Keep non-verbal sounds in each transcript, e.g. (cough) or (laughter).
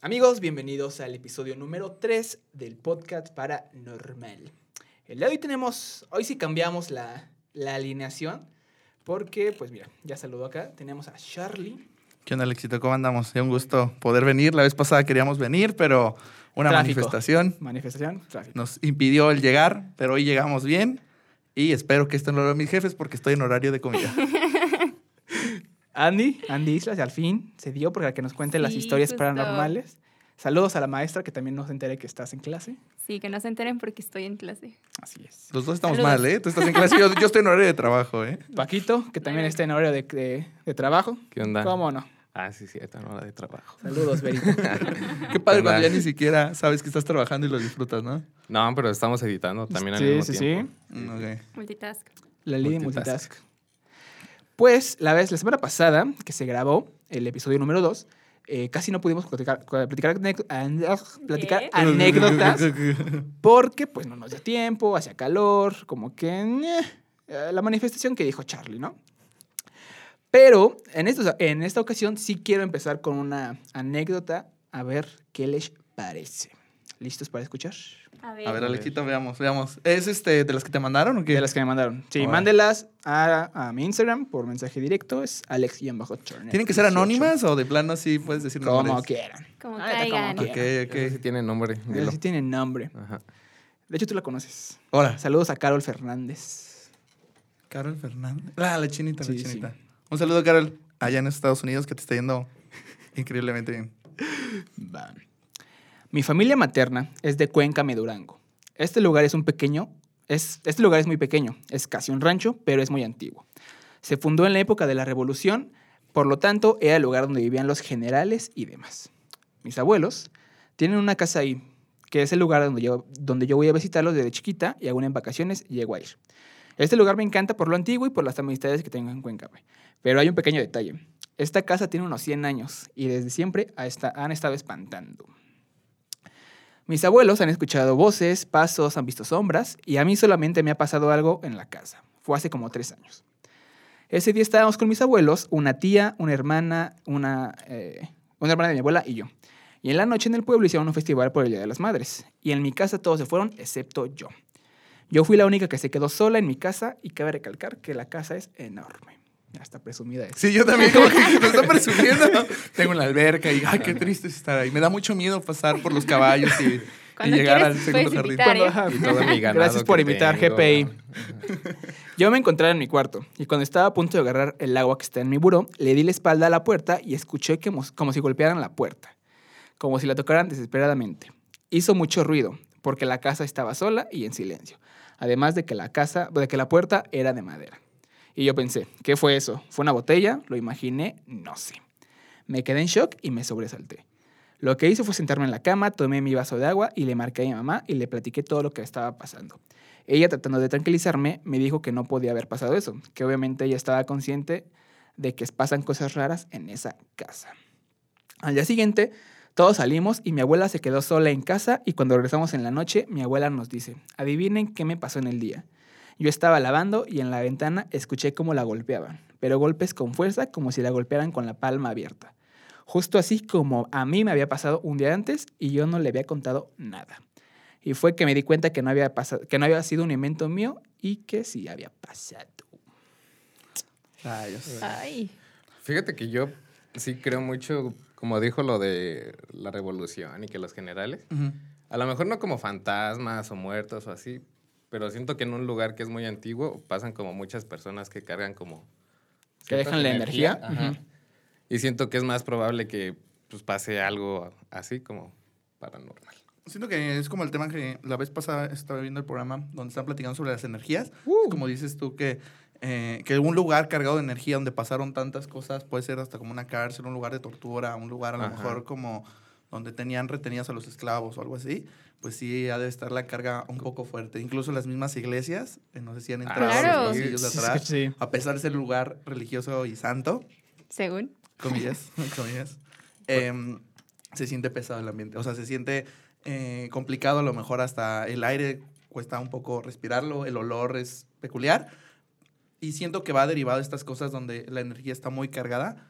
Amigos, bienvenidos al episodio número 3 del podcast Paranormal. El día de hoy tenemos, hoy sí cambiamos la, la alineación, porque, pues mira, ya saludó acá, tenemos a Charlie. ¿Qué onda, Alexito? ¿Cómo andamos? Es un gusto poder venir. La vez pasada queríamos venir, pero una Tráfico. manifestación Manifestación, tráfico. nos impidió el llegar, pero hoy llegamos bien. Y espero que esto no lo vean mis jefes porque estoy en horario de comida. (laughs) Andy, Andy Islas, al fin se dio para que nos cuente las Sí, historias justo. paranormales. Saludos a la maestra que también nos entere que estás en clase. Sí, que no se enteren porque estoy en clase. Así es. Los dos estamos Saludos. mal, ¿eh? Tú estás en clase, yo, yo estoy en horario de trabajo, ¿eh? Paquito, que también está en horario de, de- de trabajo. ¿Qué onda? ¿Cómo no? Ah, sí, sí, está en hora de trabajo. Saludos, Berito. (laughs) Qué padre cuando ya ni siquiera sabes que estás trabajando y lo disfrutas, ¿no? No, pero estamos editando también al sí, mismo sí, sí. tiempo. Mm, ok. Multitask. La ley de Multitask. Pues la vez, la semana pasada que se grabó el episodio número 2, eh, casi no pudimos platicar, ¿Qué? anécdotas (laughs) porque pues no nos dio tiempo, hacía calor, como que eh, eh, la manifestación que dijo Charlie, ¿no? Pero en, estos- en esta ocasión sí quiero empezar con una anécdota a ver qué les parece. ¿Listos para escuchar? A ver. A ver, Alexito, veamos, veamos. ¿Es este de las que te mandaron o qué? De las que me mandaron. Sí, mándelas a, a mi Instagram por mensaje directo. Es alex-chornet. ¿Tienen que ser anónimas o de plano así puedes decir Como nombres? quieran. Como Ah, caigan. como Ok, quieran. ok. Ese sí tiene nombre. Dilo. sí tiene nombre. Ajá. De hecho, tú la conoces. Ahora, Saludos a Carol Fernández. Carol Fernández. Ah, la chinita, Sí, la sí. chinita. Un saludo, Carol, allá en Estados Unidos, que te está yendo increíblemente bien. Va. Mi familia materna es de Cuenca, Medurango. Este lugar es un pequeño, es, este lugar es muy pequeño, es casi un rancho, pero es muy antiguo. Se fundó en la época de la Revolución, por lo tanto era el lugar donde vivían los generales y demás. Mis abuelos tienen una casa ahí, que es el lugar donde yo, donde yo voy a visitarlos desde chiquita y en vacaciones llego a ir. Este lugar me encanta por lo antiguo y por las amistades que tengo en Cuenca. Pero hay un pequeño detalle. Esta casa tiene unos 100 años y desde siempre han estado espantando. Mis abuelos han escuchado voces, pasos, han visto sombras y a mí solamente me ha pasado algo en la casa. Fue hace como tres años. Ese día estábamos con mis abuelos, una tía, una hermana, una, eh, una hermana de mi abuela y yo. Y en la noche en el pueblo hicieron un festival por el Día de las Madres. Y en mi casa todos se fueron excepto yo. Yo fui la única que se quedó sola en mi casa y cabe recalcar que la casa es enorme. Hasta presumida es. Sí, yo también, como que (laughs) me está presumiendo. Tengo una alberca y, ay, qué triste es estar ahí. Me da mucho miedo pasar por los caballos y, llegar al segundo jardín. ¿eh? ajá, Y todo mi ganado Gracias por invitar, tengo. GPI. Yo me encontraba en mi cuarto y cuando estaba a punto de agarrar el agua que está en mi buró, le di la espalda a la puerta y escuché que como si golpearan la puerta, como si la tocaran desesperadamente. Hizo mucho ruido porque la casa estaba sola y en silencio, además de que la casa, de que la puerta era de madera. Y yo pensé, ¿qué fue eso? ¿Fue una botella? ¿Lo imaginé? No sé. Me quedé en shock y me sobresalté. Lo que hice fue sentarme en la cama, tomé mi vaso de agua y le marqué a mi mamá y le platiqué todo lo que estaba pasando. Ella, tratando de tranquilizarme, me dijo que no podía haber pasado eso, que obviamente ella estaba consciente de que pasan cosas raras en esa casa. Al día siguiente, todos salimos y mi abuela se quedó sola en casa y cuando regresamos en la noche, mi abuela nos dice, adivinen qué me pasó en el día. Yo estaba lavando y en la ventana escuché cómo la golpeaban, pero golpes con fuerza como si la golpearan con la palma abierta. Justo así como a mí me había pasado un día antes y yo no le había contado nada. Y fue que me di cuenta que no había, pasado, que no había sido un invento mío y que sí había pasado. Rayos. Ay. Fíjate que yo sí creo mucho, como dijo lo de la revolución y que los generales, Ujú. a lo mejor no como fantasmas o muertos o así, pero siento que en un lugar que es muy antiguo pasan como muchas personas que cargan como... Que dejan la energía. Ajá. Ujú. Y siento que es más probable que pues, pase algo así como paranormal. Siento que es como el tema que la vez pasada estaba viendo el programa donde están platicando sobre las energías. Uh. Como dices tú, que, eh, que un lugar cargado de energía donde pasaron tantas cosas puede ser hasta como una cárcel, un lugar de tortura, un lugar a lo Ajá. mejor como donde tenían retenidas a los esclavos o algo así. Pues sí, ha de estar la carga un poco fuerte. Incluso las mismas iglesias, eh, no sé si han Ah, entrado a Claro. los pasillos de Sí, atrás. sí. A pesar de ser lugar religioso y santo, Según. comillas, (laughs) (laughs) comillas, em, se siente pesado el ambiente. O sea, se siente eh, complicado, a lo mejor hasta el aire cuesta un poco respirarlo, el olor es peculiar. Y siento que va derivado de estas cosas donde la energía está muy cargada.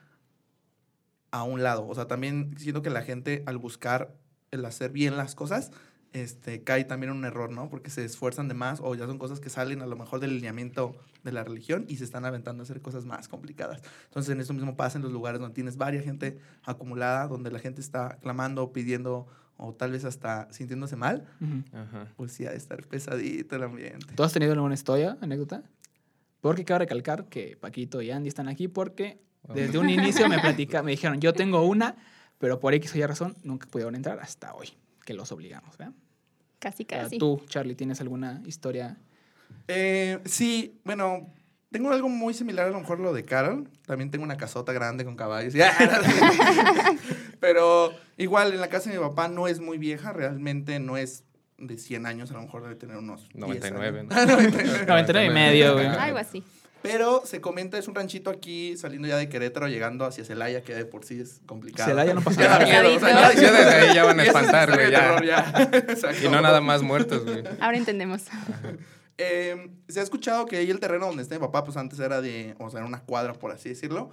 A un lado. O sea, también siento que la gente al buscar el hacer bien las cosas, este, cae también un error, ¿no? Porque se esfuerzan de más o ya son cosas que salen a lo mejor del lineamiento de la religión y se están aventando a hacer cosas más complicadas. Entonces, en eso mismo pasa en los lugares donde tienes varias gente acumulada, donde la gente está clamando, pidiendo o tal vez hasta sintiéndose mal, pues sí, ha de estar pesadito el ambiente. ¿Tú has tenido alguna historia, anécdota? Porque cabe recalcar que Paquito y Andy están aquí porque desde un inicio me platica, me dijeron, yo tengo una, pero por X o Y razón nunca pudieron entrar hasta hoy, que los obligamos, ¿verdad? Casi, casi. Tú, Charlie, ¿tienes alguna historia? Eh, sí, bueno, tengo algo muy similar a lo mejor lo de Carol. También tengo una casota grande con caballos. (laughs) (laughs) Pero igual en la casa de mi papá no es muy vieja, realmente no es de 100 años, a lo mejor debe tener unos 10 99, años. ¿no? (laughs) 99. 99 y medio, güey. Algo así. Pero se comenta, es un ranchito aquí, saliendo ya de Querétaro, llegando hacia Celaya, que de por sí es complicado. Celaya no (laughs) pasa Ya da nada. miedo, o sea, ya- Ya desde ahí ya van a (laughs) ya espantar, güey, ya. ya. (laughs) Y no nada más muertos, güey. Ahora entendemos. Eh, se ha escuchado que ahí el terreno donde está mi papá, pues antes era de, o sea, era una cuadra, por así decirlo.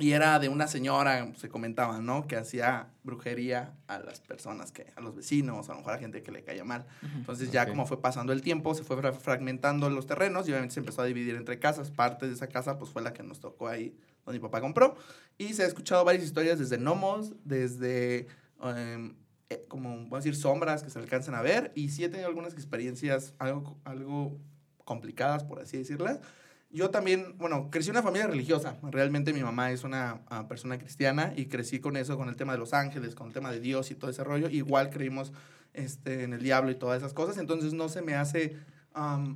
Y era de una señora, se comentaba, ¿no? Que hacía brujería a las personas, que a los vecinos, a lo mejor a gente que le caía mal. Entonces ya Ok. como fue pasando el tiempo, se fue fra- fragmentando los terrenos y obviamente se empezó a dividir entre casas. Parte de esa casa pues fue la que nos tocó ahí donde mi papá compró. Y se ha escuchado varias historias desde gnomos, desde em, eh, como, voy a decir, sombras que se alcanzan a ver. Y sí he tenido algunas experiencias algo, algo complicadas, por así decirlas. Yo también, bueno, crecí en una familia religiosa. Realmente mi mamá es una ah, persona cristiana y crecí con eso, con el tema de los ángeles, con el tema de Dios y todo ese rollo. Igual creímos este, en el diablo y todas esas cosas. Entonces no se me hace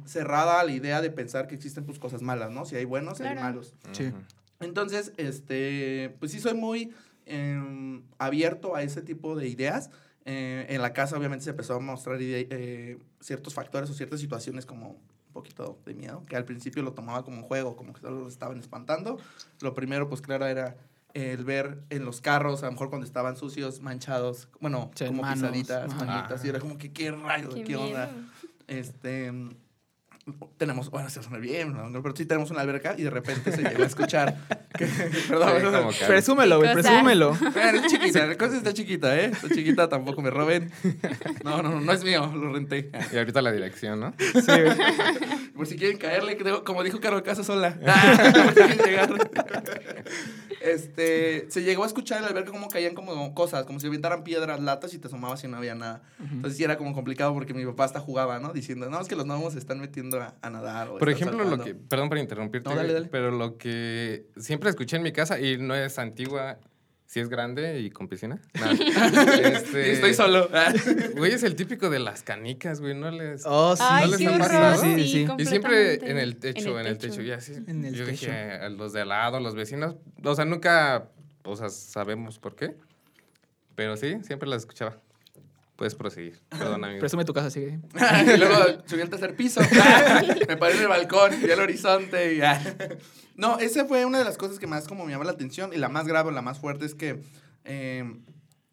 cerrada la idea de pensar que existen pues cosas malas, ¿no? Si hay buenos, hay malos. Sí. Entonces, este, pues sí soy muy em, abierto a ese tipo de ideas. Eh, en la casa obviamente se empezó a mostrar eh, ciertos factores o ciertas situaciones como poquito de miedo, que al principio lo tomaba como un juego, como que solo los estaban espantando. Lo primero, pues claro, era el ver en los carros, a lo mejor cuando estaban sucios, manchados, bueno, como manos, pisaditas, manitas, y era como que qué rayos, Qué qué, onda. Este, tenemos, bueno, se suena bien, ¿no? pero sí tenemos una alberca y de repente se llegó a escuchar que, (laughs) perdón, Sí, perdón. como que- Presúmelo, güey, presúmelo. Vean, es chiquita, la cosa está chiquita, ¿eh? Está chiquita, tampoco me roben. No, no, no, no es mío, lo renté. Y ahorita la dirección, ¿no? Sí, güey. Por si quieren caerle, creo, como dijo Carol Casa sola. (laughs) (laughs) Por si quieren llegar. Este, se llegó a escuchar en la alberca como caían como cosas, como si aventaran piedras, latas y te asomabas y no había nada. Entonces sí era como complicado porque mi papá hasta jugaba, ¿no? Diciendo, no, es que los gnomos se están metiendo a, a nadar. o Por ejemplo, lo saltando". que, perdón por interrumpirte, No, dale, dale. pero lo que siempre escuché en mi casa y no es antigua, si es grande y con piscina. (laughs) No. Este, estoy solo. (laughs) Güey, es el típico de las canicas, güey, no les... Oh, sí. Ay, les qué ha pasado? Sí, Sí, sí, sí. Y siempre en el techo, en el techo, y así. En el yo techo. dije, a los de al lado, los vecinos, o sea, nunca, o sea, sabemos por qué, pero sí, siempre las escuchaba. Puedes proseguir, perdón, amigo. Presume tu casa, sigue. (laughs) y luego subí al tercer piso. (laughs) me paré en el balcón, vi el horizonte y ya. No, esa fue una de las cosas que más como me llamó la atención y la más grave, la más fuerte es que eh,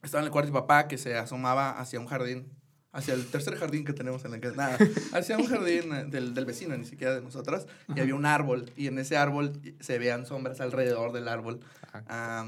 estaba en el cuarto de mi papá que se asomaba hacia un jardín, hacia el tercer jardín que tenemos en la casa, nada, hacia un jardín eh, del, del vecino, ni siquiera de nosotros, y había un árbol y en ese árbol se veían sombras alrededor del árbol. Ajá.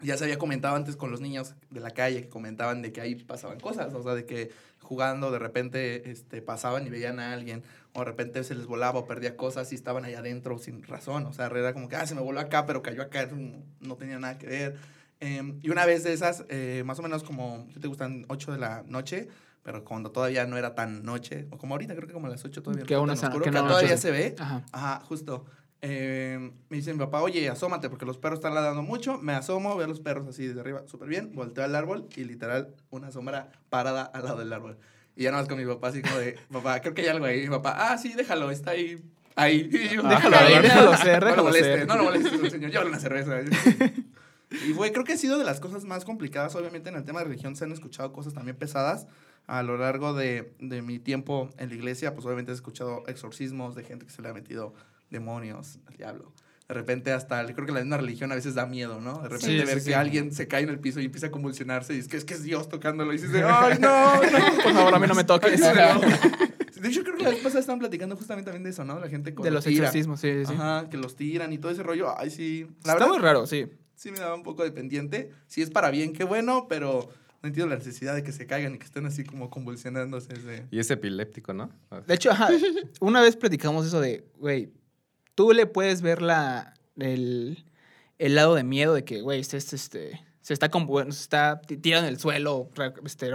Ya se había comentado antes con los niños de la calle que comentaban de que ahí pasaban cosas, o sea, de que jugando de repente este, pasaban y veían a alguien, o de repente se les volaba o perdía cosas y estaban ahí adentro sin razón, o sea, era como que, ah, se me voló acá, pero cayó acá, no, no tenía nada que ver. Em, y una vez de esas, eh, más o menos como, ¿qué te gustan? 8 de la noche, pero cuando todavía no era tan noche, o como ahorita, creo que como a las 8 todavía Que no aún tan oscuro, que que no todavía se ve. Ajá. Ajá, justo. Eh, me dice mi papá, oye, asómate porque los perros están ladrando mucho. Me asomo, veo a los perros así desde arriba, súper bien. Volteo al árbol y literal una sombra parada al lado del árbol. Y ya nada más con mi papá así como de, papá, creo que hay algo ahí. Mi papá, ah, sí, déjalo, está ahí. Ahí. (laughs) Y yo, Déjalo "Ah, ahí, cabrón". déjalo ser, No lo déjalo moleste, ser. no lo moleste, señor. Llévale una cerveza. (laughs) Y fue, creo que ha sido de las cosas más complicadas. Obviamente en el tema de religión se han escuchado cosas también pesadas. A lo largo de, de mi tiempo en la iglesia, pues obviamente he escuchado exorcismos de gente que se le ha metido demonios, al diablo. De repente hasta, creo que la misma religión a veces da miedo, ¿no? De repente Sí, ver sí. que alguien se cae en el piso y empieza a convulsionarse y es que es, que es Dios tocándolo y dices, de, (laughs) ay, no, no. (laughs) Por favor, a mí no me toques. (laughs) De hecho, creo que la vez pasada estaban platicando justamente también de eso, ¿no? La gente De cuando los tira. exorcismos, sí, sí. sí. Ajá, que los tiran y todo ese rollo. Ay, sí. La Está verdad, muy raro, sí. sí me daba un poco de pendiente. Si es para bien, qué bueno, pero no entiendo la necesidad de que se caigan y que estén así como convulsionándose. ese- Y es epiléptico, ¿no? De hecho, ajá, una vez platicamos eso de, güey, tú le puedes ver la, el, el lado de miedo de que, güey, este, este, este, se está, se está ti- tirado en el suelo, este,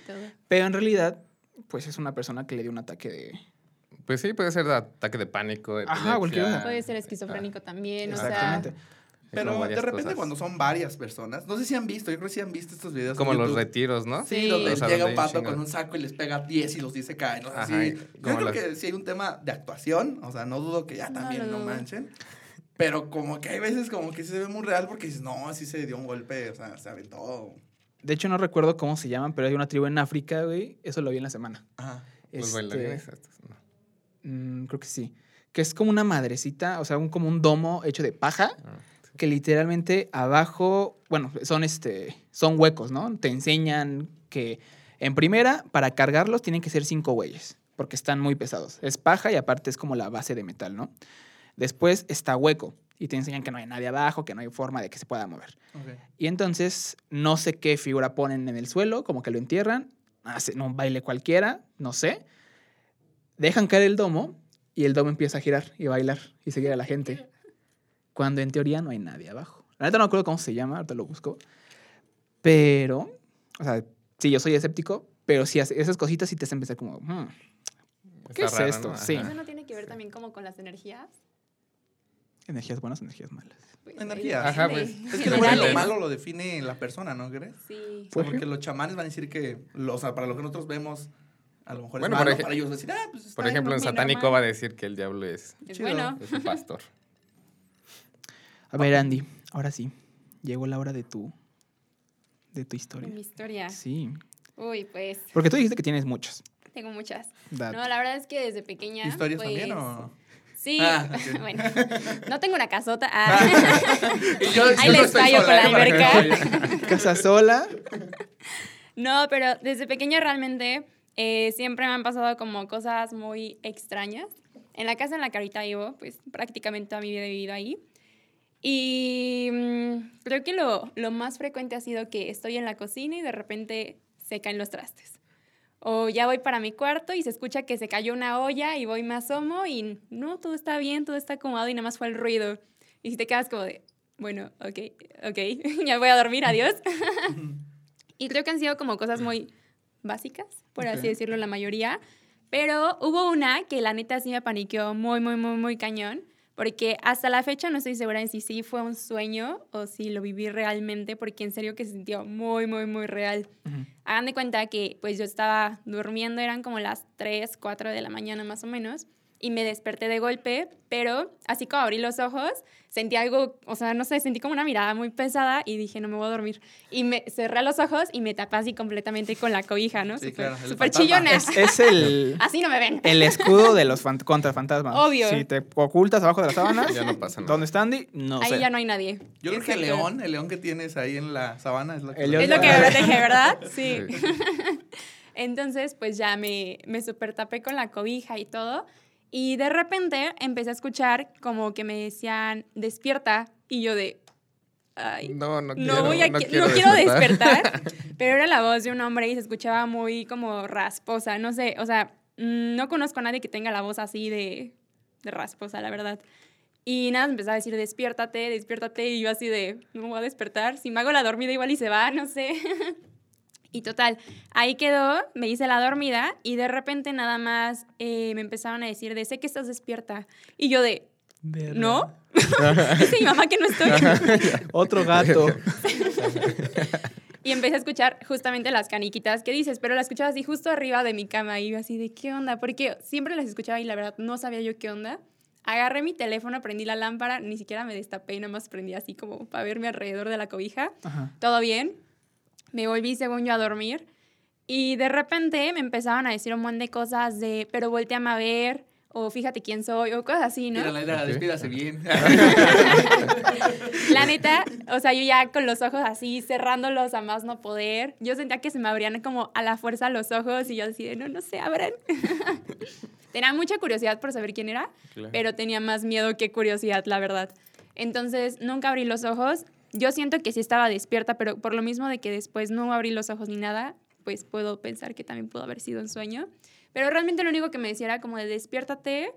todo. Pero en realidad, pues es una persona que le dio un ataque de... Pues sí, puede ser de ataque de pánico. Ajá, cualquier epilepsia. cosa. Puede ser esquizofrénico también, o sea. Pero de repente cosas. cuando son varias personas, no sé si han visto, yo creo que sí han visto estos videos. en Como los retiros, ¿no? Sí, Sí. donde O sea, llega un pato con un saco y les pega 10 y los dice caen. ¿no? Así, yo creo las- que sí hay un tema de actuación, o sea, no dudo que ya también lo no manchen. Pero como que hay veces como que se ve muy real porque dices, no, sí se dio un golpe, o sea, se aventó. De hecho, no recuerdo cómo se llaman, pero hay una tribu en África, güey. Eso lo vi en la semana. Ajá. Los Este, bailarines. estos, no. mm, creo que sí. Que es como una madrecita, o sea, un, como un domo hecho de paja. Ah. Que literalmente abajo, bueno, son este, son huecos, ¿no? Te enseñan que en primera, para cargarlos tienen que ser cinco güeyes, porque están muy pesados. Es paja y aparte es como la base de metal, ¿no? Después está hueco y te enseñan que no hay nadie abajo, que no hay forma de que se pueda mover. Y entonces no sé qué figura ponen en el suelo, como que lo entierran, hacen un baile cualquiera, no sé. Dejan caer el domo y el domo empieza a girar y bailar y seguir a la gente. Cuando en teoría no hay nadie abajo. La neta no me acuerdo cómo se llama, ahorita lo busco. Pero, o sea, sí, yo soy escéptico, pero sí, esas cositas sí te hacen pensar como, hmm, ¿Qué Está es esto? Sí. ¿Eso no tiene que ver también como con las energías? energías buenas, energías malas. Pues, Energías. Ajá, pues. Es que lo bueno malo lo define la persona, ¿no crees? Sí. O sea, Pues, porque los chamanes van a decir que, lo- o sea, para lo que nosotros vemos, a lo mejor Bueno, es malo, para ellos decir, ah, pues está Por ejemplo, en satánico normal. va a decir que el diablo es, Es Chido. bueno. es un pastor. A ver, Andy, ahora sí, llegó la hora de tu, de tu historia. mi historia. Sí, Uy, pues porque tú dijiste que tienes muchas. tengo muchas. No, la verdad es que desde pequeña. ¿Historias pues, también o...? Sí, Ah, (laughs) bueno. No tengo una casota. Ah. (laughs) Y yo- Ahí yo les fallo con la alberca. Casa sola. No, pero desde pequeña realmente eh, siempre me han pasado como cosas muy extrañas. En la casa en la que ahorita vivo, pues prácticamente toda mi vida he vivido ahí. Y mm, creo que lo, lo más frecuente ha sido que estoy en la cocina y de repente se caen los trastes. O ya voy para mi cuarto y se escucha que se cayó una olla y voy me asomo y no, todo está bien, todo está acomodado y nada más fue el ruido. Y si te quedas como de, bueno, ok, ok, (laughs) ya voy a dormir, adiós. (laughs) Y creo que han sido como cosas muy básicas, por así decirlo, la mayoría. Pero hubo una que la neta sí me paniqueó muy, muy, muy, muy cañón. Porque hasta la fecha no estoy segura en si sí fue un sueño o si lo viví realmente, porque en serio que se sintió muy, muy, muy real. Hagan de cuenta que pues yo estaba durmiendo, eran como las 3, 4 de la mañana más o menos, y me desperté de golpe, pero así como abrí los ojos, sentí algo, o sea, no sé, sentí como una mirada muy pesada y dije, no me voy a dormir. Y me cerré los ojos y me tapé así completamente con la cobija, ¿no? Sí, Súper claro, fantasma. chillona. Es, es el, (laughs) Así no me ven. el escudo de los fant- contra fantasmas. Obvio. Si te ocultas abajo de las sábanas, Ya no pasa nada. ¿dónde está Andy? No Ahí sé. ya no hay nadie. Yo creo que el león, el león que tienes ahí en la sabana es lo que... El león Es lo que me protege, ¿verdad? (laughs) Sí. Sí. (laughs) Entonces, pues ya me, me super tapé con la cobija y todo. Y de repente empecé a escuchar como que me decían, despierta. Y yo de, ay, No, no no, quiero, voy a no qui- quiero, no quiero despertar. despertar. (laughs) Pero era la voz de un hombre y se escuchaba muy como rasposa. No sé, o sea, mm, no conozco a nadie que tenga la voz así de, de rasposa, la verdad. Y nada, me empezaba a decir, despiértate, despiértate. Y yo así de, no me voy a despertar. Si me hago la dormida igual y se va, no sé. (laughs) y total, ahí quedó, me hice la dormida y de repente nada más eh, me empezaron a decir de, sé que estás despierta. Y yo de, ¿no? (laughs) Dice mi mamá que no estoy. (laughs) Otro gato. (laughs) Y empecé a escuchar justamente las caniquitas que dices, pero las escuchaba así justo arriba de mi cama y yo así de, ¿qué onda? Porque siempre las escuchaba y la verdad no sabía yo qué onda. Agarré mi teléfono, prendí la lámpara, ni siquiera me destapé y nada más prendí así como para verme alrededor de la cobija. Ajá. Todo bien. Me volví según yo a dormir y de repente me empezaban a decir un montón de cosas de, pero volteame a ver o fíjate quién soy o cosas así, ¿no? Mira, la neta, despídase bien. (laughs) La neta, o sea, yo ya con los ojos así, cerrándolos a más no poder, yo sentía que se me abrían como a la fuerza los ojos y yo así de, no, no se abran. (laughs) tenía mucha curiosidad por saber quién era, Claro. pero tenía más miedo que curiosidad, la verdad. Entonces, nunca abrí los ojos. Yo siento que sí estaba despierta, pero por lo mismo de que después no abrí los ojos ni nada, pues puedo pensar que también pudo haber sido un sueño. Pero realmente lo único que me decía era como de despiértate,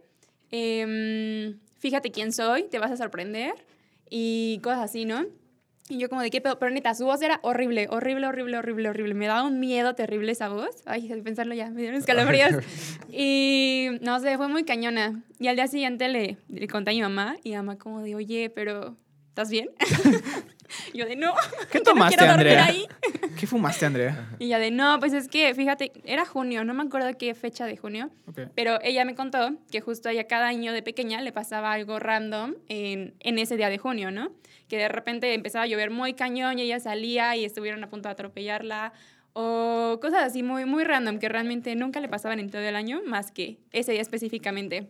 em, fíjate quién soy, te vas a sorprender y cosas así, ¿no? Y yo como de qué pedo, pero neta, su voz era horrible, horrible, horrible, horrible, horrible. Me daba un miedo terrible esa voz. Ay, al pensarlo ya, me dieron escalofríos. (laughs) y no sé, fue muy cañona. Y al día siguiente le, le conté a mi mamá y mi mamá como de, oye, pero ¿estás bien? (laughs) yo de, no. ¿Qué (laughs) no tomaste, quiero dormir Andrea? ahí. (laughs) ¿Qué fumaste, Andrea? Y ella de, no, pues es que, fíjate, era junio, no me acuerdo qué fecha de junio, Ok. pero ella me contó que justo ella cada año de pequeña le pasaba algo random en, en ese día de junio, ¿no? Que de repente empezaba a llover muy cañón y ella salía y estuvieron a punto de atropellarla. O cosas así muy, muy random que realmente nunca le pasaban en todo el año, más que ese día específicamente.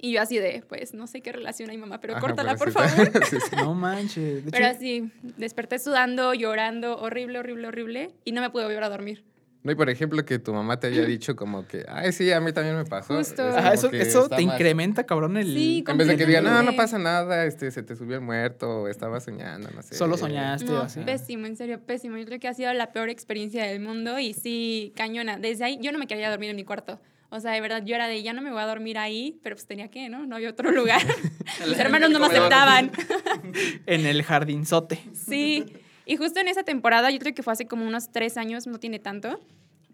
Y yo así de, pues no sé qué relación hay, mamá, pero Ajá, córtala, por pobrecita. favor. (laughs) Sí, sí. (laughs) No manches. De Pero hecho, así, desperté sudando, llorando, horrible, horrible, horrible, y no me pude volver a dormir. No, y por ejemplo, que tu mamá te haya dicho como que, ay, sí, a mí también me pasó. Justo. Es Ajá, como eso, eso te más- incrementa, cabrón, el... Sí, En vez de que diga, no, no pasa nada, este, se te subió el muerto, o estaba soñando, no sé. Solo soñaste No, así. pésimo, en serio, pésimo. Yo creo que ha sido la peor experiencia del mundo y sí, cañona. Desde ahí yo no me quería dormir en mi cuarto. O sea, de verdad, yo era de, ya no me voy a dormir ahí, pero pues tenía que, ¿no? No había otro lugar. (laughs) (laughs) Mis hermanos no me aceptaban. (laughs) En el jardinzote. Sí. Y justo en esa temporada, yo creo que fue hace como unos tres años, no tiene tanto,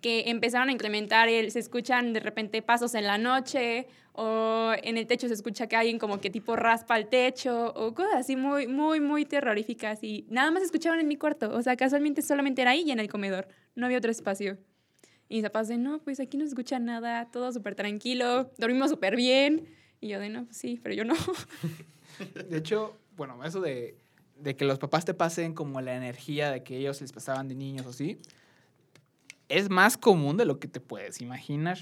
que empezaron a implementar el, se escuchan de repente pasos en la noche o en el techo se escucha que alguien como que tipo raspa el techo o cosas así muy, muy, muy terroríficas y nada más escuchaban en mi cuarto. O sea, casualmente solamente era ahí y en el comedor. No había otro espacio. Y mis papás de, no, pues aquí no se escucha nada, todo súper tranquilo, dormimos súper bien. Y yo de, no, pues sí, pero yo no. (laughs) De hecho, bueno, eso de, de que los papás te pasen como la energía de que ellos les pasaban de niños o así, es más común de lo que te puedes imaginar.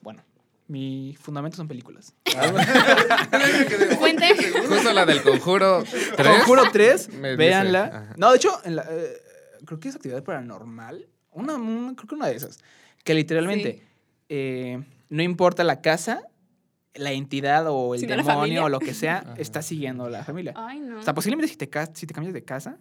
Bueno, mi fundamento son películas. (laughs) (laughs) Fuente. Justo la del conjuro 3. Conjuro 3, Me dice, véanla. ajá. No, de hecho, en la, eh, creo que es actividad paranormal. Una, una- creo que una de esas. Que literalmente, Sí. eh, no importa la casa, la entidad o el Sino demonio o lo que sea, Ajá. está siguiendo a la familia. Ay, no. O sea, posiblemente si te, si te cambias de casa,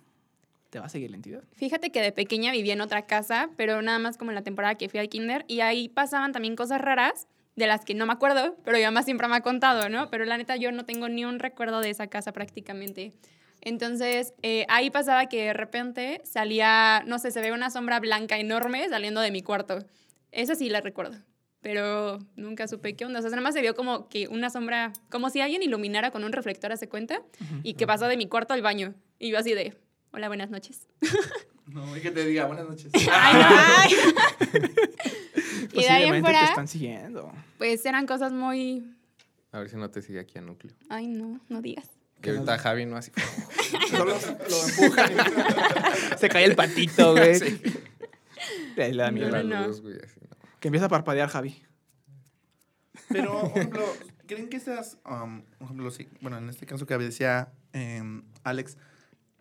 te va a seguir la entidad. Fíjate que de pequeña vivía en otra casa, pero nada más como en la temporada que fui al kinder, y ahí pasaban también cosas raras de las que no me acuerdo, pero mi mamá siempre me ha contado, ¿no? Pero la neta yo no tengo ni un recuerdo de esa casa prácticamente. Entonces, eh, ahí pasaba que de repente salía, no sé, se ve una sombra blanca enorme saliendo de mi cuarto. Esa sí la recuerdo, pero nunca supe qué onda. O sea, nada más se vio como que una sombra, como si alguien iluminara con un reflector, hace cuenta, y que pasó de mi cuarto al baño. Y yo así de, hola, buenas noches. (laughs) No, y que te diga buenas noches. (laughs) Ay, no, (laughs) ay. y de ahí en Posiblemente te fuera, están siguiendo. pues eran cosas muy. A ver si no te sigue aquí a núcleo. Ay, no, no digas. Que ahorita Javi no así. (laughs) Solo lo empujan. (laughs) Se cae el patito, güey. Ahí le da miedo. No, la no, no. luz, güey, así, ¿no? Que empieza a parpadear Javi. Pero, por ejemplo, ¿creen que esas, um, por ejemplo, sí, bueno, en este caso que decía em, Alex,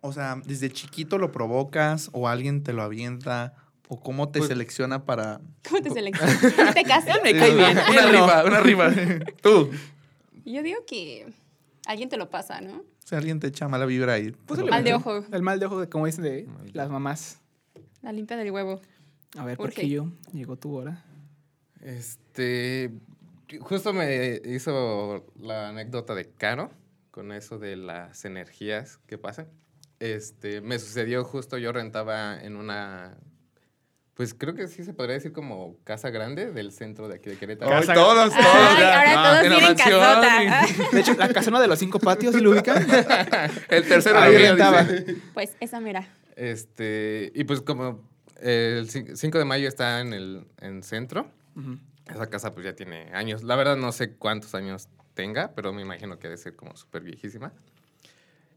o sea, desde chiquito lo provocas o alguien te lo avienta o cómo te Pues- selecciona para... ¿Cómo te seleccionas? ¿Te casas? (laughs) Me cae bien. Una Él no. arriba, una arriba. Tú. Yo digo que alguien te lo pasa, ¿no? O sea, alguien te echa mala vibra ahí. Posiblemente. Mal de ojo. El mal de ojo, de, como dicen de las mamás. La limpia del huevo. A ver, Urge. Porquillo, llegó tu hora. Este. Justo me hizo la anécdota de Caro con eso de las energías que pasan. Este, me sucedió justo, yo rentaba en una. Pues creo que sí se podría decir como casa grande del centro de aquí de Querétaro. Casa- todos, todos. Ay, ya. ahora Ah, todos en la tienen mansión casota. De hecho, la casona de los cinco patios, ¿sí lo ubican? (laughs) El tercero Ahí. Pues esa mera. Este, y pues como el cin- 5 de mayo está en el en centro, esa casa pues ya tiene años. La verdad no sé cuántos años tenga, pero me imagino que debe ser como súper viejísima.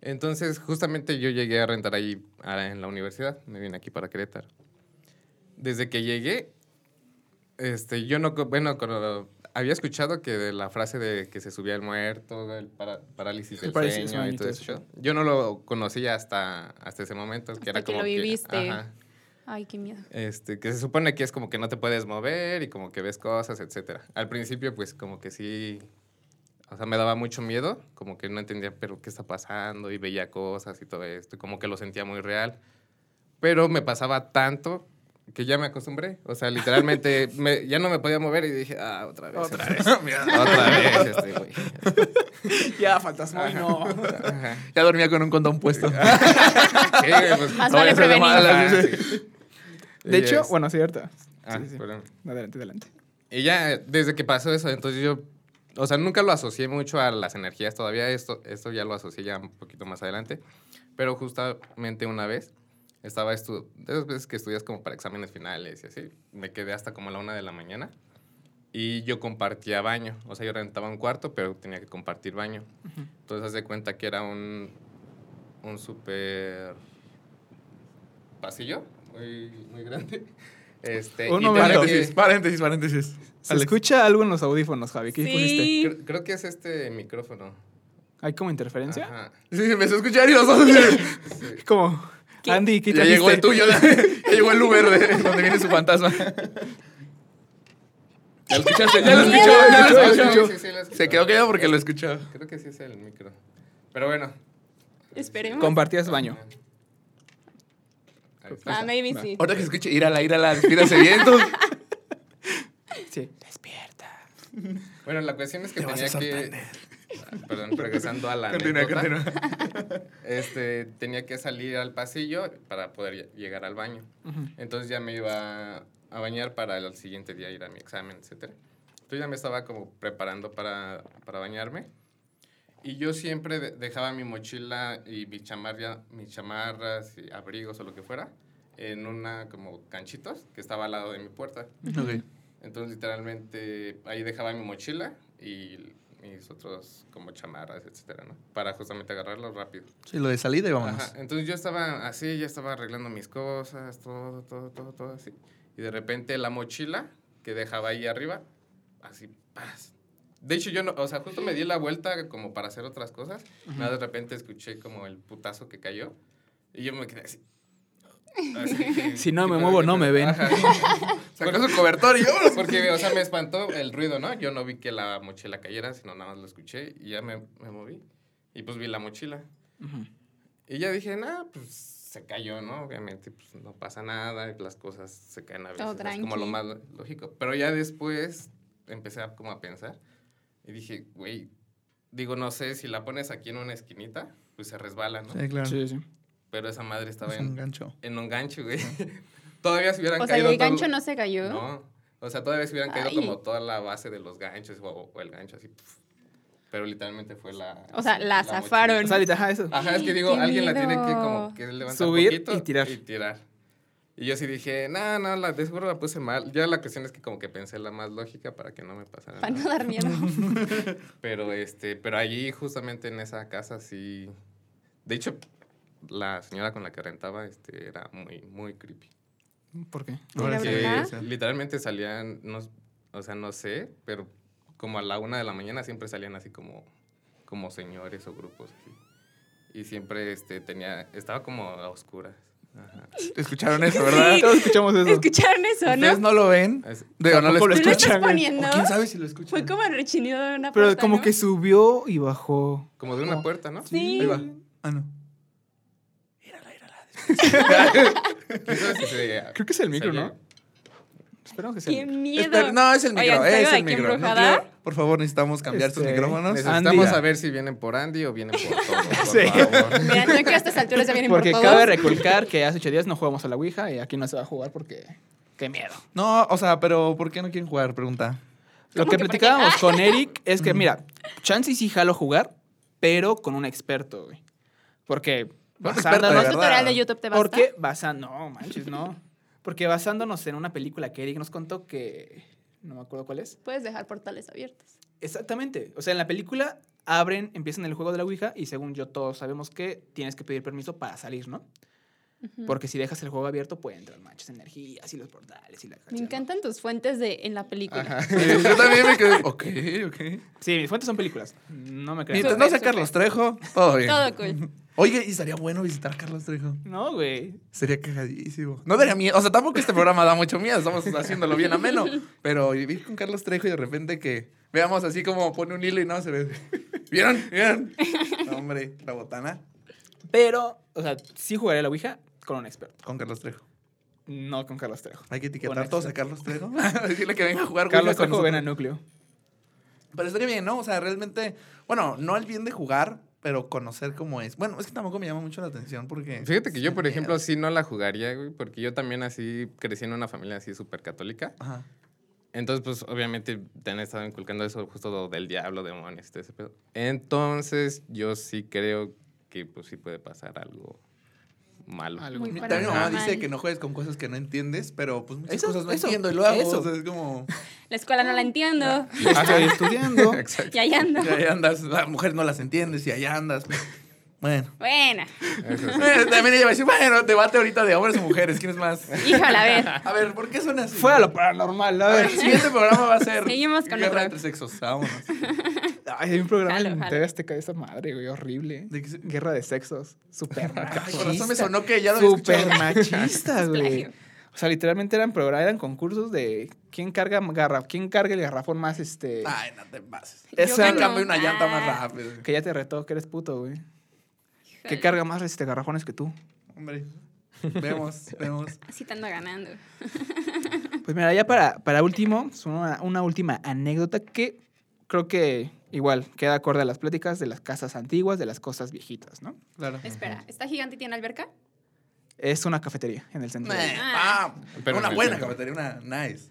Entonces, justamente yo llegué a rentar ahí en la universidad. Me vine aquí para Querétaro. Desde que llegué, este, yo no, bueno, con- había escuchado que de la frase de que se subía el muerto, el para- parálisis El del parálisis sueño y todo eso. Yo no lo conocía hasta, hasta ese momento. Hasta que era que como lo viviste. ajá. Ay, qué miedo. Este, que se supone que es como que no te puedes mover y como que ves cosas, etcétera. Al principio, pues como que sí, o sea, me daba mucho miedo, como que no entendía, pero qué está pasando, y veía cosas y todo esto, y como que lo sentía muy real. Pero me pasaba tanto que ya me acostumbré. O sea, literalmente (laughs) me- ya no me podía mover y dije, ah, otra vez. Otra este, otra vez (laughs) este güey. Ya, fantasma, no. Ajá. Ya dormía con un condón puesto. Sí, pues, Más vale prevenir. malas. ah, sí. sí. De Y hecho, es- bueno, cierto. ah, sí, sí. perdón. Adelante, adelante. Y ya, desde que pasó eso, entonces yo, o sea, nunca lo asocié mucho a las energías todavía, esto, esto ya lo asocié ya un poquito más adelante, pero justamente una vez estaba estudiando, de esas veces que estudias como para exámenes finales y así, me quedé hasta como a la una de la mañana y yo compartía baño, o sea, yo rentaba un cuarto, pero tenía que compartir baño. Entonces, haz de cuenta que era un, un súper pasillo, muy, muy grande. (laughs) Este, Un momento. que- Paréntesis, paréntesis, paréntesis. Se Alex. escucha algo en los audífonos, Javi. ¿Qué pusiste? Sí. Creo, creo que es este micrófono. ¿Hay como interferencia? Ajá. Sí, se empezó a escuchar y los dos. (laughs) Sí. ¿Cómo? ¿Qué? Andy, ¿qué Ya llegó el tuyo. (laughs) Ya llegó el Uber de donde viene su fantasma. Ya lo escuchaste, ya lo ¡Qué escuchó, ya lo escuchó. Sí, sí, sí, lo escuché. Se quedó callado porque lo escuchó. Creo que sí es el micro. Pero bueno. Esperemos. Compartías baño. Ahí está. Ah, maybe sí. Ahorita que escuche, írala, írala, despídase bien. tú. Sí. Despierta. Bueno, la cuestión es que Te tenía que. Perdón, regresando a la. Continúa, anécdota, continúa. Este, tenía que salir al pasillo para poder lle- llegar al baño. Ujú. Entonces ya me iba a bañar para el siguiente día ir a mi examen, etc. Entonces ya me estaba como preparando para, para bañarme. Y yo siempre de- dejaba mi mochila y mi chamarra, mis chamarras y abrigos o lo que fuera en una como canchitos que estaba al lado de mi puerta. Ok. Entonces literalmente ahí dejaba mi mochila y mis otros como chamarras, etcétera, ¿no? Para justamente agarrarlo rápido. Sí, lo de salida y vámonos. Ajá, Entonces yo estaba así, ya estaba arreglando mis cosas, todo, todo, todo, todo así. Y de repente la mochila que dejaba ahí arriba, así, paz. De hecho, yo no, o sea, justo me di la vuelta como para hacer otras cosas. Nada, de repente escuché como el putazo que cayó. Y yo me quedé así. Así, (laughs) Si no ¿qué me muevo, no me ven. Ajá. (laughs) Sacó su cobertor y vámonos. Porque, o sea, me espantó el ruido, ¿no? Yo no vi que la mochila cayera, sino nada más lo escuché y ya me, me moví. Y pues vi la mochila. Ujú. Y ya dije, nada, pues se cayó, ¿no? Obviamente, pues no pasa nada, las cosas se caen a veces. Todo es como lo más lógico. Pero ya después empecé a, como a pensar y dije, güey, digo, no sé, si la pones aquí en una esquinita, pues se resbala, ¿no? Sí, claro. Sí, sí. Pero esa madre estaba Es un en, gancho. en un gancho, güey. (laughs) todavía se hubieran O sea, caído. el todo- gancho no se cayó. No. O sea, todavía se hubieran caído Ay. como toda la base de los ganchos o, o el gancho así. pf. Pero literalmente fue la. O sea, la mochila. zafaron. O sea, ajá, eso. Ajá, es que digo, Qué alguien la tiene que miedo. como que levantar Subir poquito y tirar. Y tirar. Y yo sí dije, no, no, la, de seguro la puse mal. Ya la cuestión es que como que pensé la más lógica para que no me pasara Para no dar miedo. (laughs) Pero este, pero allí justamente en esa casa sí. De hecho, la señora con la que rentaba este, era muy, muy creepy. ¿Por qué? Sí. literalmente salían, no, o sea, no sé, pero como a la una de la mañana siempre salían así como, como señores o grupos así. Y siempre este, tenía, estaba como a oscuras. Ajá. Escucharon eso, ¿verdad? Sí. Todos escuchamos eso. ¿Escucharon eso, Ustedes no? no lo ven. Es- Digo, no lo lo ¿Tú lo escuchan. güey. poniendo? O quién sabe si lo escuchan. Fue como el rechinido de una Pero puerta, como ¿no? que subió y bajó. como de una puerta, ¿no? Sí. Ahí va. Ah, no. ¿Quién sabe si se- (laughs) Creo que es el micro, ¿no? Esperamos que sea. ¡Qué el micro. miedo! No, es el micro. Oigan, ¿traigo es el micro. Nucleo, por favor, necesitamos cambiar estos Este, micrófonos. Necesitamos Andy. saber si vienen por Andy o vienen por (laughs) todos, por Sí. favor. (laughs) Mira, creo que a estas alturas ya vienen por Porque todos. cabe recalcar que hace ocho días no jugamos a la Ouija y aquí no se va a jugar porque. ¡Qué miedo! No, o sea, pero ¿por qué no quieren jugar? Pregunta. Lo ¿Cómo que que por platicábamos con Eric es que, mira, chance sí jalo jugar, pero con un experto, güey. Porque basándonos, de ¿Un verdad. tutorial de YouTube te basta? porque basando, no, manches, no. Porque basándonos en una película que Eric nos contó que no me acuerdo cuál es. Puedes dejar portales abiertos. Exactamente. O sea, en la película abren, empiezan el juego de la Ouija y según yo todos sabemos que tienes que pedir permiso para salir, ¿no? Porque si dejas el juego abierto pueden entrar manchas, energías y los portales y la Me encantan tus fuentes de en la película. Ajá. Sí, yo también me quedé. Ok, ok. Sí, mis fuentes son películas. No me crean. Mientras no sea Carlos Trejo, todo bien. Todo cool. Oye, y estaría bueno visitar a Carlos Trejo. No, güey. Sería cagadísimo. No daría miedo. O sea, tampoco este programa da mucho miedo. Estamos haciéndolo bien ameno. Pero vivir con Carlos Trejo y de repente que Veamos así como pone un hilo y no se ve. ¿Vieron? ¿Vieron? No, hombre, la botana Pero, o sea, sí jugaría la Ouija con un experto. con Carlos Trejo. No con Carlos Trejo. Hay que etiquetar todos a. Carlos Trejo. (laughs) Decirle que venga a jugar Carlos con Trejo ven a núcleo. Pero estaría bien, ¿no? O sea, realmente, bueno, no el bien de jugar, pero conocer cómo es. Bueno, es que tampoco me llama mucho la atención porque... Fíjate que yo, por ejemplo, da. sí no la jugaría, güey, porque yo también así crecí en una familia así súper católica. Ajá. Entonces, pues, obviamente, te han estado inculcando eso justo lo del diablo, demonios, todo ese pedo. Entonces, yo sí creo que, pues, sí puede pasar algo malo. Algo. También mi mamá dice que no juegues con cosas que no entiendes, pero pues muchas Eso- cosas no eso- entiendo y lo hago. eso. O sea, es como... (laughs) La escuela no la entiendo. Estoy estudiando. (laughs) Exacto. Y ahí ando. Y ahí andas, las mujeres no las entiendes y allá andas. Bueno. Bueno, Eso sí. Bueno, También ella va a decir, bueno, debate ahorita de hombres o mujeres, ¿quién es más? híjole, a ver. (laughs) A ver, ¿por qué suena así? Fuera lo paranormal, a A ver, ver. el siguiente programa va a ser Seguimos con Guerra otro. entre sexos. Vámonos. Ay, hay un programa Jalo, en jalo. TV Azteca de esa madre, güey, horrible. ¿De qué se- Guerra de sexos. Súper (laughs) Ay, machista. con razón me sonó que ya lo escuchado. machista, (laughs) güey. O sea, literalmente eran programas, eran concursos de quién carga garra, quién carga el garrafón más, este... Ay, no te pases. Que cambia una llanta más rápido. Que ya te retó, que eres puto, güey. Que híjole. carga más este garrafones que tú. Hombre, vemos, vemos. (laughs) Así te ando ganando. Pues mira, ya para, para último, una, una última anécdota que creo que igual queda acorde a las pláticas de las casas antiguas, de las cosas viejitas, ¿no? Claro. Espera, ¿esta gigante tiene alberca? Es una cafetería en el centro. ah, Pero una buena cafetería, una nice.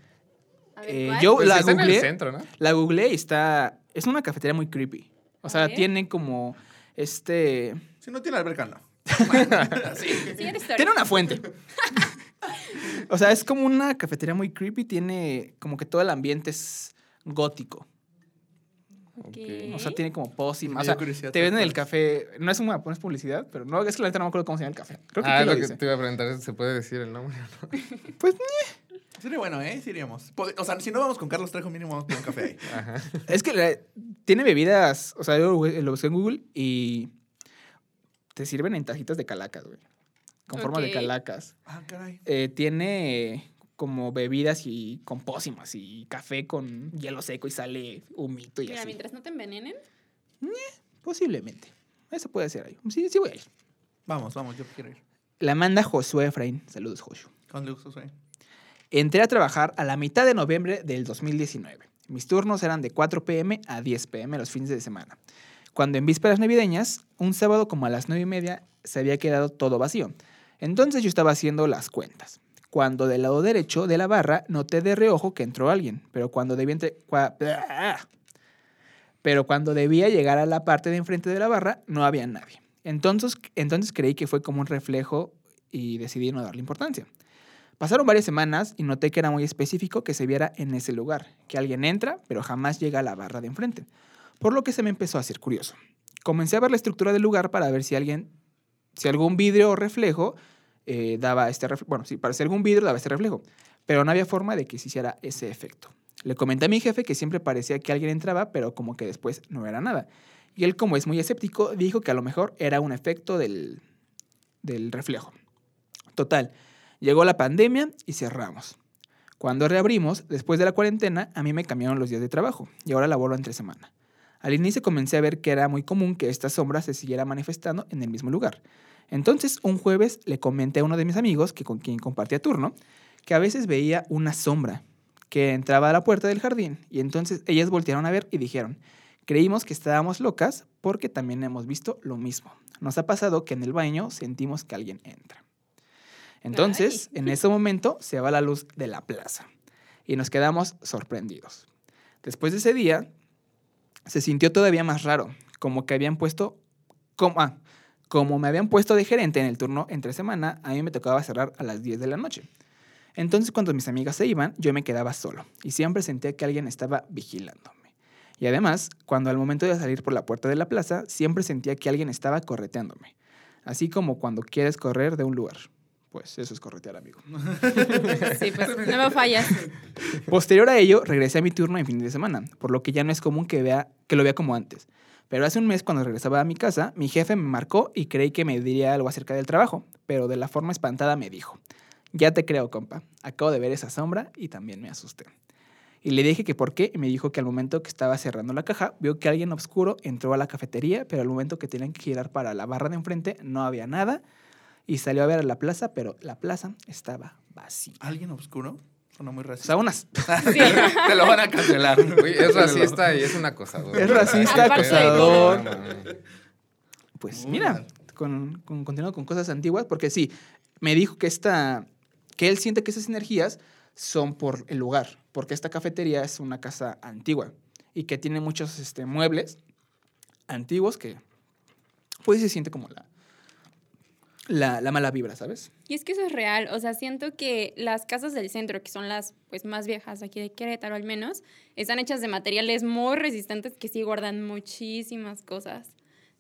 Ver, Eh, yo Pues la está en el googleé. centro, ¿no? La googleé y está... Es una cafetería muy creepy. O sea, tiene como este... Si no tiene alberca, no. (laughs) Sí. Tiene una fuente. (laughs) o sea, es como una cafetería muy creepy. Tiene como que todo el ambiente es gótico. O sea, tiene como O dio sea, curiosidad te venden el café. No es una no es publicidad, pero no, es que la neta no me acuerdo cómo se llama el café. Creo que ah, lo lo que dice. te iba a preguntar, ¿se puede decir el nombre? (laughs) Pues Sería bueno, ¿eh? Sí iríamos. O sea, si no vamos con Carlos Trejo, mínimo vamos por un café ahí. (laughs) Ajá. es que la- tiene bebidas. O sea, yo lo busqué en Google y te sirven en tajitas de calacas, güey. Con forma de calacas. Ah, caray. Eh, tiene como bebidas y con pócimas y café con hielo seco y sale humito y Mira, así. mientras no te envenenen. Posiblemente. Eso puede ser ahí. Sí, sí voy a ir. Vamos, vamos, yo quiero ir. La manda Josué Efraín. Saludos, Josu. Con Luxo, güey. Entré a trabajar a la mitad de noviembre del 2019. Mis turnos eran de 4 pm a 10 pm los fines de semana. Cuando en vísperas navideñas, un sábado como a las 9 y media, se había quedado todo vacío. Entonces yo estaba haciendo las cuentas. Cuando del lado derecho de la barra noté de reojo que entró alguien, pero cuando debía entre- pero cuando debía llegar a la parte de enfrente de la barra no había nadie. Entonces, entonces creí que fue como un reflejo y decidí no darle importancia. Pasaron varias semanas y noté que era muy específico que se viera en ese lugar, que alguien entra, pero jamás llega a la barra de enfrente, por lo que se me empezó a hacer curioso. Comencé a ver la estructura del lugar para ver si alguien, si algún vidrio o reflejo eh, daba este reflejo, bueno, si si algún vidrio daba este reflejo, pero no había forma de que se hiciera ese efecto. Le comenté a mi jefe que siempre parecía que alguien entraba, pero como que después no era nada. Y él, como es muy escéptico, dijo que a lo mejor era un efecto del, del reflejo. Total, llegó la pandemia y cerramos. Cuando reabrimos, después de la cuarentena, a mí me cambiaron los días de trabajo y ahora laboro entre semana. Al inicio comencé a ver que era muy común que esta sombra se siguiera manifestando en el mismo lugar. Entonces, un jueves le comenté a uno de mis amigos, que con quien compartía turno, que a veces veía una sombra que entraba a la puerta del jardín y entonces ellas voltearon a ver y dijeron, creímos que estábamos locas porque también hemos visto lo mismo. Nos ha pasado que en el baño sentimos que alguien entra. Entonces, en ese momento se va la luz de la plaza y nos quedamos sorprendidos. Después de ese día, se sintió todavía más raro, como que habían puesto, como, ah, como me habían puesto de gerente en el turno entre semana, a mí me tocaba cerrar a las 10 de la noche. Entonces, cuando mis amigas se iban, yo me quedaba solo y siempre sentía que alguien estaba vigilándome. Y además, cuando al momento de salir por la puerta de la plaza, siempre sentía que alguien estaba correteándome. Así como cuando quieres correr de un lugar. Pues eso es corretear, amigo. (laughs) Sí, pues no me fallas. Posterior a ello, regresé a mi turno en fin de semana, por lo que ya no es común que, vea, que lo vea como antes. Pero hace un mes, cuando regresaba a mi casa, mi jefe me marcó y creí que me diría algo acerca del trabajo, pero de la forma espantada me dijo, ya te creo, compa, acabo de ver esa sombra y también me asusté. Y le dije que por qué, y me dijo que al momento que estaba cerrando la caja, vio que alguien oscuro entró a la cafetería, pero al momento que tenían que girar para la barra de enfrente, no había nada. Y salió a ver a la plaza, pero la plaza estaba vacía. ¿Alguien oscuro? Suena muy O racista. sea, unas... (laughs) Te lo van a cancelar. (laughs) Es racista y es un acosador. Es racista, acosador. Pues mira, con, con, continuando con cosas antiguas, porque sí, me dijo que esta, que él siente que esas energías son por el lugar, porque esta cafetería es una casa antigua y que tiene muchos este, muebles antiguos que pues se siente como la, la, la mala vibra, ¿sabes? Y es que eso es real, o sea, siento que las casas del centro, que son las pues más viejas aquí de Querétaro al menos, están hechas de materiales muy resistentes que sí guardan muchísimas cosas.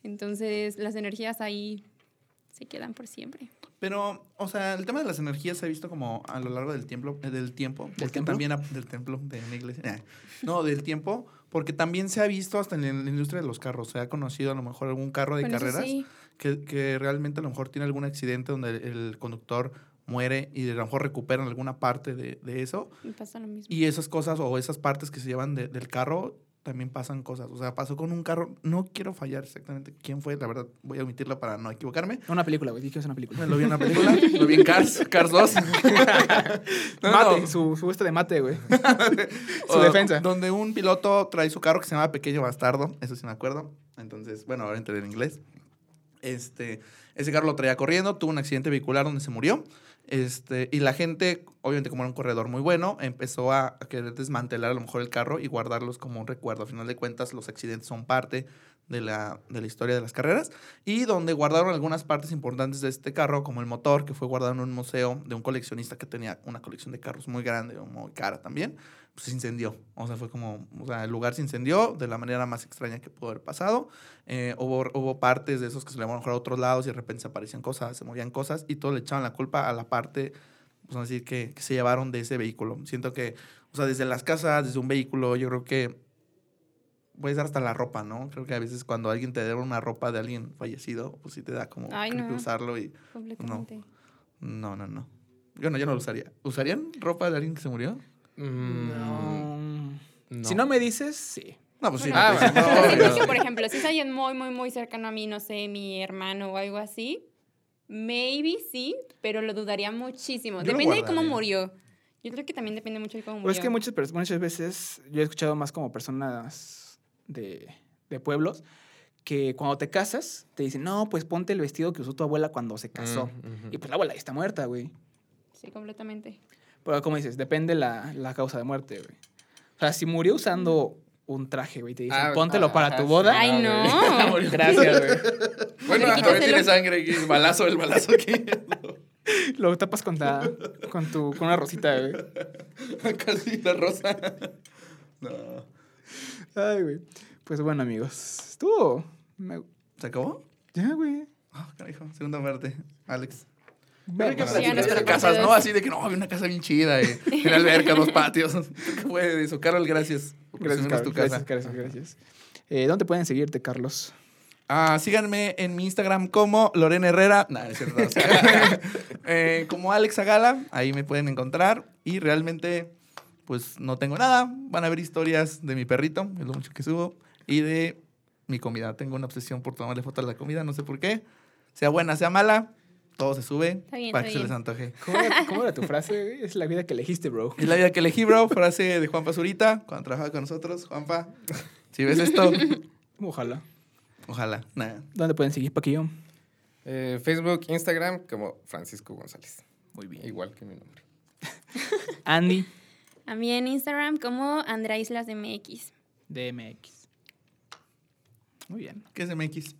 Entonces, las energías ahí se quedan por siempre. Pero, o sea, el tema de las energías se ha visto como a lo largo del tiempo, eh, del tiempo, porque templo? también ha- del templo de una iglesia. Eh, No, del tiempo, porque también se ha visto hasta en la industria de los carros. Se ha conocido a lo mejor algún carro de Bueno, carreras sí. Que, que realmente a lo mejor tiene algún accidente donde el, el conductor muere y a lo mejor recuperan alguna parte de, de eso. Me pasa lo mismo. Y esas cosas o esas partes que se llevan de- del carro también pasan cosas. O sea, pasó con un carro. No quiero fallar exactamente quién fue, la verdad voy a omitirlo para no equivocarme. Una película, güey, dije que es una película. Lo vi en una película, (laughs) lo vi en Cars, Cars 2. (laughs) No, mate, no. Su, su este de mate, güey. (laughs) su O- defensa. Donde un piloto trae su carro que se llama Pequeño Bastardo, eso sí me acuerdo. Entonces, bueno, ahora entré en inglés. Este, ese carro lo traía corriendo, tuvo un accidente vehicular donde se murió. Este, y la gente, obviamente como era un corredor muy bueno, empezó a, querer desmantelar a lo mejor el carro y guardarlos como un recuerdo. A final de cuentas, los accidentes son parte de la, de la historia de las carreras. Y donde guardaron algunas partes importantes de este carro, como el motor, que fue guardado en un museo de un coleccionista que tenía una colección de carros muy grande, muy cara también pues se incendió. O sea, fue como, o sea, el lugar se incendió de la manera más extraña que pudo haber pasado. Eh, hubo, hubo partes de esos que se le iban a otros lados y de repente se aparecían cosas, se movían cosas y todos le echaban la culpa a la parte, pues a decir, que, que se llevaron de ese vehículo. Siento que, o sea, desde las casas, desde un vehículo, yo creo que puede ser hasta la ropa, ¿no? Creo que a veces cuando alguien te da una ropa de alguien fallecido, pues sí te da como Ay, creo que no. usarlo y Completamente. no, no, no. Yo no, yo no lo usaría. ¿Usarían ropa de alguien que se murió? Mm, No. Si no me dices, sí. No, pues sí. Bueno, no, Ah, no, obvio. que, por ejemplo, si es alguien muy, muy, muy cercano a mí, no sé, mi hermano o algo así, maybe sí, pero lo dudaría muchísimo. Yo lo Depende de cómo murió. Yo creo que también depende mucho de cómo murió. Pues es que muchas, muchas veces yo he escuchado más como personas de, de pueblos que cuando te casas te dicen, no, pues ponte el vestido que usó tu abuela cuando se casó. Mm. Y pues la abuela ya está muerta, güey. Sí, completamente. Pero como dices, depende la, la causa de muerte, güey. O sea, si murió usando un traje, güey, te dicen, Ah, póntelo para ajá, tu sí. boda. Ay, Ah, no. (laughs) güey. Gracias, güey. (laughs) Bueno, todavía tiene sangre aquí. El balazo, el balazo aquí. (laughs) Lo tapas con, ta- con, tu, con una rosita, güey. Casi la rosa. No. Ay, güey. Pues bueno, amigos. Estuvo... me- ¿Se acabó? Ya, güey. Ah, carajo. Segunda parte. Alex. Bueno, ¿Qué Sí, nuestra de parte casas, no? Así de que no, había una casa bien chida. La alberca, dos patios. (laughs) ¿Qué fue de eso? Carol, gracias. Gracias, Carlos. tu casa. Gracias, gracias, gracias. Eh, ¿Dónde pueden seguirte, Carlos? Ah, síganme en mi Instagram como Lorena Herrera. No es cierto. (laughs) (laughs) eh, como Alex Agala. Ahí me pueden encontrar. Y realmente, pues no tengo nada. Van a ver historias de mi perrito, es lo mucho que subo. Y de mi comida. Tengo una obsesión por tomarle fotos a la comida, no sé por qué. Sea buena, sea mala, todo se sube bien, para que se les antoje. ¿Cómo era, cómo era tu (laughs) frase? Es la vida que elegiste, bro. Es la vida que elegí, bro. Frase de Juanpa Zurita, cuando trabajaba con nosotros. Juanpa, si ves esto, Ojalá. ojalá. Nada. ¿Dónde pueden seguir, Paquillo? Eh, Facebook, Instagram, como Francisco González. Muy bien. Igual que mi nombre. Andy, A mí en Instagram como Andrea Islas MX. DMX. Muy bien. ¿Qué es MX?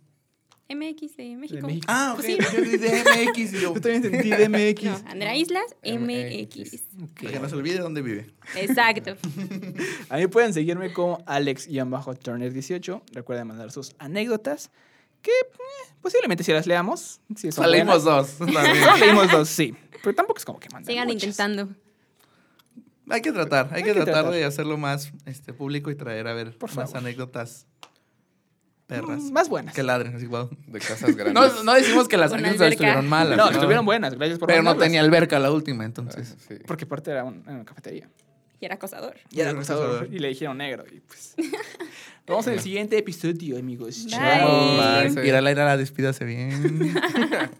MX de México. México. Ah, ok. Pues sí. Yo dije MX y yo. Yo también entendí DMX. No, Andrea Islas (laughs) MX. Para que no se olvide dónde vive. Exacto. (laughs) A mí pueden seguirme como Alex-Turner18. Recuerden mandar sus anécdotas, que eh, posiblemente si las leamos. Si Salimos buenas. dos. (laughs) Leímos dos, sí. Pero tampoco es como que mandan Sigan muchas. intentando. Hay que tratar, hay, Hay que, que tratar, tratar. de hacerlo más este, público y traer a ver Por más favor. anécdotas perras. Mm, Más buenas. Que ladren, así, wow. De casas (laughs) grandes. No, no decimos que las anécdotas estuvieron malas. No, estuvieron buenas. Gracias por Pero no tenía alberca la última, Ah, entonces. sí. Porque aparte era un- en una cafetería. Y era acosador. Y era acosador. Y le dijeron negro. Y pues. Nos vemos en el siguiente episodio, amigos. Bye. Chao. Bye. Ir al aire, despídase bien. (laughs)